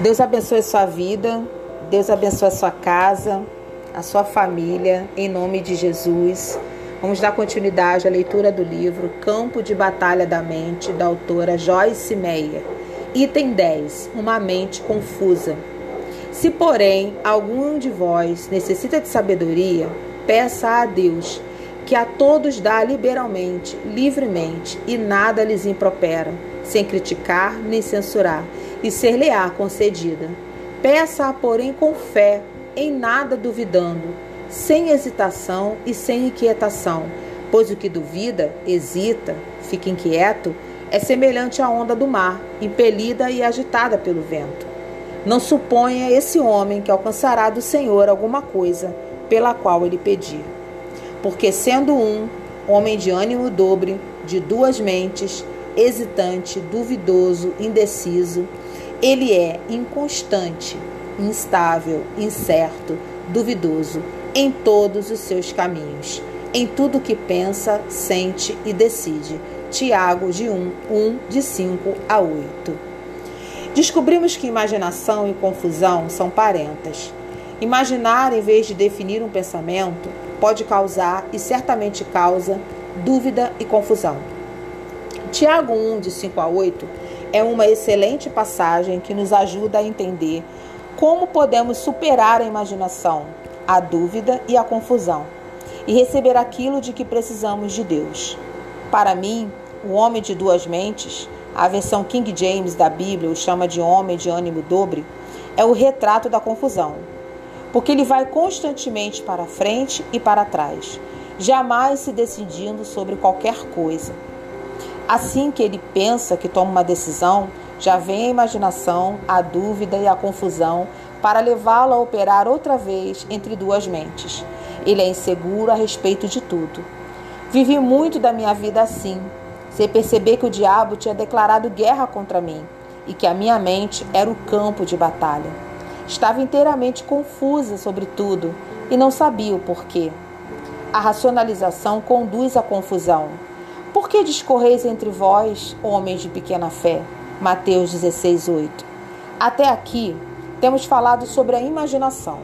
Deus abençoe sua vida, Deus abençoe a sua casa, a sua família, em nome de Jesus. Vamos dar continuidade à leitura do livro Campo de Batalha da Mente, da autora Joyce Meyer. Item 10. Uma mente confusa. Se, porém, algum de vós necessita de sabedoria, peça a Deus, que a todos dá liberalmente, livremente, e nada lhes impropera, sem criticar nem censurar e ser-lhe-á concedida. Peça-a, porém, com fé, em nada duvidando, sem hesitação e sem inquietação, pois o que duvida, hesita, fica inquieto, é semelhante à onda do mar, impelida e agitada pelo vento. Não suponha esse homem que alcançará do Senhor alguma coisa pela qual ele pedir. Porque sendo um, homem de ânimo dobre, de duas mentes, hesitante, duvidoso, indeciso, ele é inconstante, instável, incerto, duvidoso em todos os seus caminhos, em tudo que pensa, sente e decide. Tiago, de 1, 1, de 5 a 8. Descobrimos que imaginação e confusão são parentas. Imaginar, em vez de definir um pensamento, pode causar, e certamente causa, dúvida e confusão. Tiago 1, de 5 a 8 é uma excelente passagem que nos ajuda a entender como podemos superar a imaginação, a dúvida e a confusão e receber aquilo de que precisamos de Deus. Para mim, o homem de duas mentes, a versão King James da Bíblia o chama de homem de ânimo dobre, é o retrato da confusão, porque ele vai constantemente para frente e para trás, jamais se decidindo sobre qualquer coisa Assim que ele pensa que toma uma decisão, já vem a imaginação, a dúvida e a confusão para levá-lo a operar outra vez entre duas mentes. Ele é inseguro a respeito de tudo. Vivi muito da minha vida assim, sem perceber que o diabo tinha declarado guerra contra mim e que a minha mente era o campo de batalha. Estava inteiramente confusa sobre tudo e não sabia o porquê. A racionalização conduz à confusão por que discorreis entre vós, homens de pequena fé? Mateus 16, 8. Até aqui, temos falado sobre a imaginação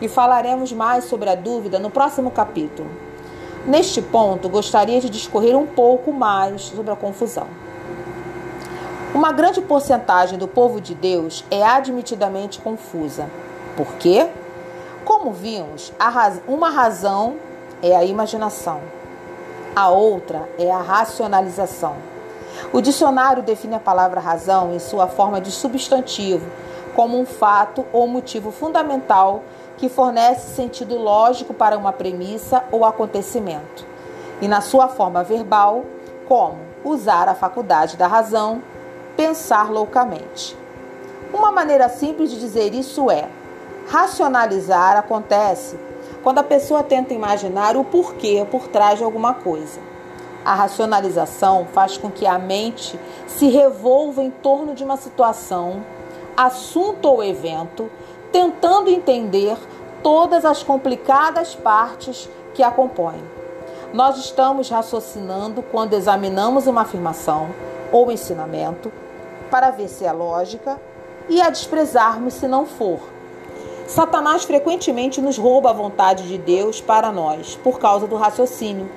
e falaremos mais sobre a dúvida no próximo capítulo. Neste ponto, gostaria de discorrer um pouco mais sobre a confusão. Uma grande porcentagem do povo de Deus é admitidamente confusa. Por quê? Como vimos, uma razão é a imaginação. A outra é a racionalização. O dicionário define a palavra razão em sua forma de substantivo, como um fato ou motivo fundamental que fornece sentido lógico para uma premissa ou acontecimento, e na sua forma verbal, como usar a faculdade da razão, pensar loucamente. Uma maneira simples de dizer isso é: racionalizar acontece quando a pessoa tenta imaginar o porquê por trás de alguma coisa. A racionalização faz com que a mente se revolva em torno de uma situação, assunto ou evento, tentando entender todas as complicadas partes que a compõem. Nós estamos raciocinando quando examinamos uma afirmação ou ensinamento para ver se é lógica e a desprezarmos se não for Satanás frequentemente nos rouba a vontade de Deus para nós por causa do raciocínio.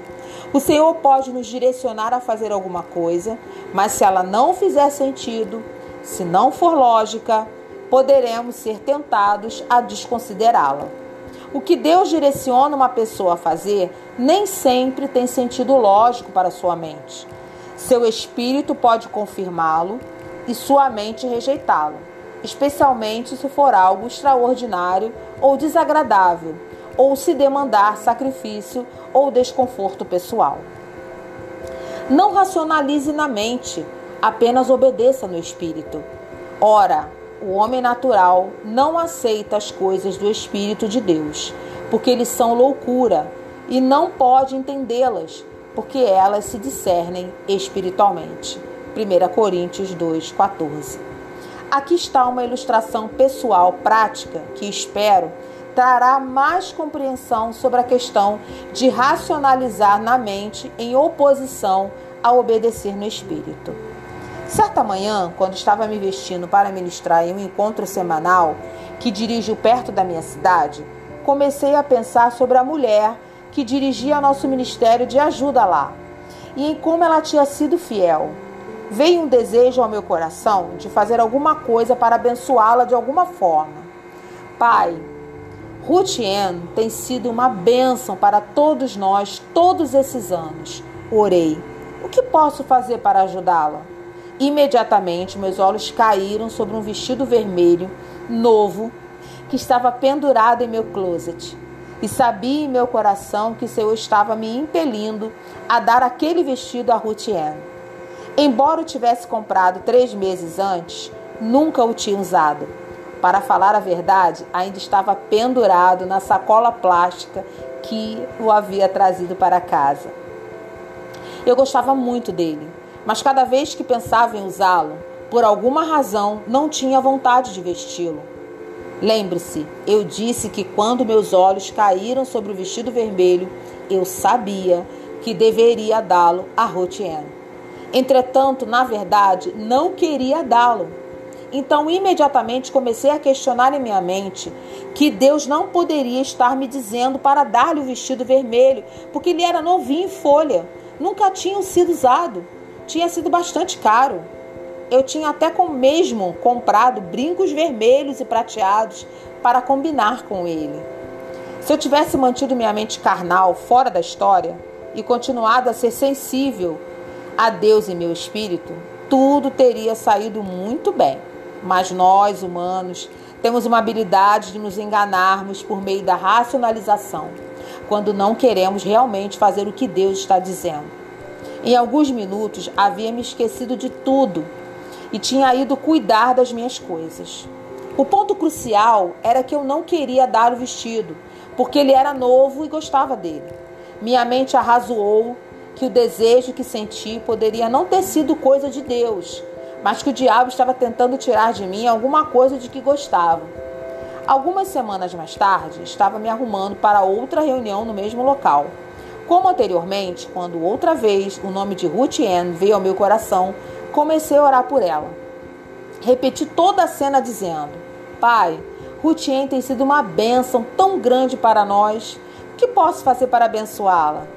O Senhor pode nos direcionar a fazer alguma coisa, mas se ela não fizer sentido, se não for lógica, poderemos ser tentados a desconsiderá-la. O que Deus direciona uma pessoa a fazer nem sempre tem sentido lógico para sua mente. Seu espírito pode confirmá-lo e sua mente rejeitá-lo especialmente se for algo extraordinário ou desagradável, ou se demandar sacrifício ou desconforto pessoal. Não racionalize na mente, apenas obedeça no espírito. Ora, o homem natural não aceita as coisas do Espírito de Deus, porque eles são loucura, e não pode entendê-las, porque elas se discernem espiritualmente. 1 Coríntios 2,14 Aqui está uma ilustração pessoal prática que espero trará mais compreensão sobre a questão de racionalizar na mente em oposição a obedecer no espírito. Certa manhã, quando estava me vestindo para ministrar em um encontro semanal que dirijo perto da minha cidade, comecei a pensar sobre a mulher que dirigia nosso ministério de ajuda lá e em como ela tinha sido fiel. Veio um desejo ao meu coração de fazer alguma coisa para abençoá-la de alguma forma. Pai, Ruth Ann tem sido uma bênção para todos nós todos esses anos. Orei. O que posso fazer para ajudá-la? Imediatamente meus olhos caíram sobre um vestido vermelho, novo, que estava pendurado em meu closet. E sabia em meu coração que o Senhor estava me impelindo a dar aquele vestido a Ruth Ann. Embora o tivesse comprado três meses antes, nunca o tinha usado. Para falar a verdade, ainda estava pendurado na sacola plástica que o havia trazido para casa. Eu gostava muito dele, mas cada vez que pensava em usá-lo, por alguma razão não tinha vontade de vesti-lo. Lembre-se, eu disse que quando meus olhos caíram sobre o vestido vermelho, eu sabia que deveria dá-lo a Rotienne. Entretanto, na verdade, não queria dá-lo. Então, imediatamente comecei a questionar em minha mente que Deus não poderia estar me dizendo para dar-lhe o vestido vermelho, porque ele era novinho em folha, nunca tinha sido usado, tinha sido bastante caro. Eu tinha até com mesmo comprado brincos vermelhos e prateados para combinar com ele. Se eu tivesse mantido minha mente carnal fora da história e continuado a ser sensível a Deus em meu espírito, tudo teria saído muito bem. Mas nós, humanos, temos uma habilidade de nos enganarmos por meio da racionalização, quando não queremos realmente fazer o que Deus está dizendo. Em alguns minutos havia me esquecido de tudo e tinha ido cuidar das minhas coisas. O ponto crucial era que eu não queria dar o vestido, porque ele era novo e gostava dele. Minha mente arrazoou que o desejo que senti poderia não ter sido coisa de Deus, mas que o diabo estava tentando tirar de mim alguma coisa de que gostava. Algumas semanas mais tarde, estava me arrumando para outra reunião no mesmo local. Como anteriormente, quando outra vez o nome de Ruth Ann veio ao meu coração, comecei a orar por ela. Repeti toda a cena dizendo: Pai, Ruth Ann tem sido uma bênção tão grande para nós. O que posso fazer para abençoá-la?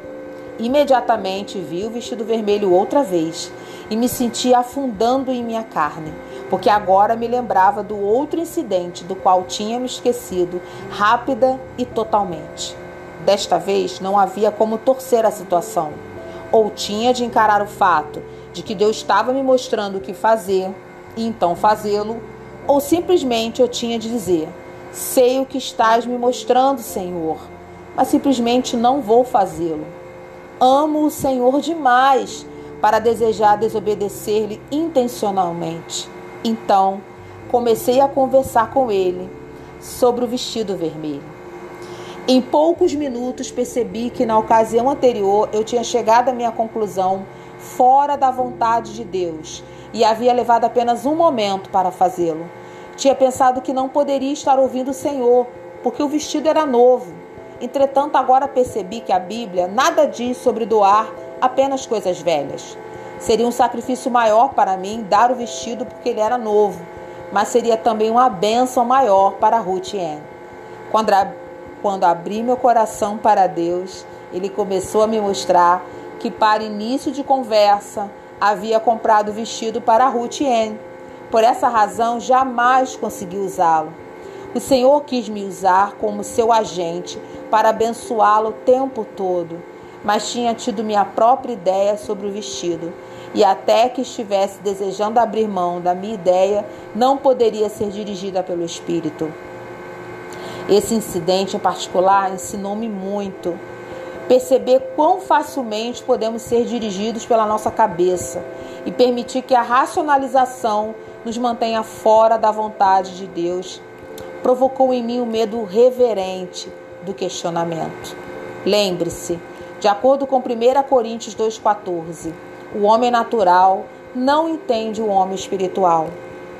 Imediatamente vi o vestido vermelho outra vez e me senti afundando em minha carne, porque agora me lembrava do outro incidente do qual tinha me esquecido, rápida e totalmente. Desta vez não havia como torcer a situação, ou tinha de encarar o fato de que Deus estava me mostrando o que fazer e então fazê-lo, ou simplesmente eu tinha de dizer: Sei o que estás me mostrando, Senhor, mas simplesmente não vou fazê-lo. Amo o Senhor demais para desejar desobedecer-lhe intencionalmente. Então, comecei a conversar com ele sobre o vestido vermelho. Em poucos minutos percebi que na ocasião anterior eu tinha chegado à minha conclusão fora da vontade de Deus e havia levado apenas um momento para fazê-lo. Tinha pensado que não poderia estar ouvindo o Senhor, porque o vestido era novo Entretanto, agora percebi que a Bíblia nada diz sobre doar apenas coisas velhas. Seria um sacrifício maior para mim dar o vestido porque ele era novo, mas seria também uma bênção maior para Ruth Ann. Quando, quando abri meu coração para Deus, ele começou a me mostrar que, para início de conversa, havia comprado o vestido para Ruth Ann. Por essa razão, jamais consegui usá-lo. O Senhor quis me usar como seu agente para abençoá-lo o tempo todo, mas tinha tido minha própria ideia sobre o vestido. E até que estivesse desejando abrir mão da minha ideia, não poderia ser dirigida pelo Espírito. Esse incidente em particular ensinou-me muito. Perceber quão facilmente podemos ser dirigidos pela nossa cabeça e permitir que a racionalização nos mantenha fora da vontade de Deus provocou em mim o medo reverente do questionamento. Lembre-se, de acordo com 1 Coríntios 2,14, o homem natural não entende o homem espiritual,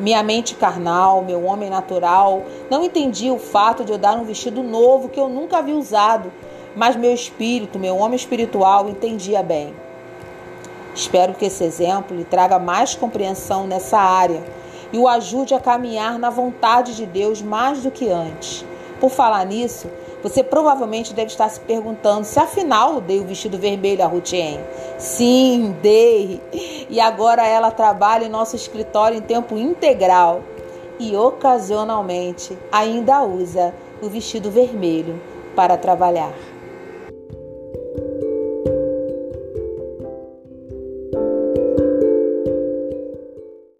Minha mente carnal, meu homem natural, não entendia o fato de eu dar um vestido novo que eu nunca havia usado, mas meu espírito, meu homem espiritual, entendia bem. Espero que esse exemplo lhe traga mais compreensão nessa área e o ajude a caminhar na vontade de Deus mais do que antes. Por falar nisso, você provavelmente deve estar se perguntando se afinal dei o vestido vermelho a Rutien. Sim, dei. E agora ela trabalha em nosso escritório em tempo integral e ocasionalmente ainda usa o vestido vermelho para trabalhar.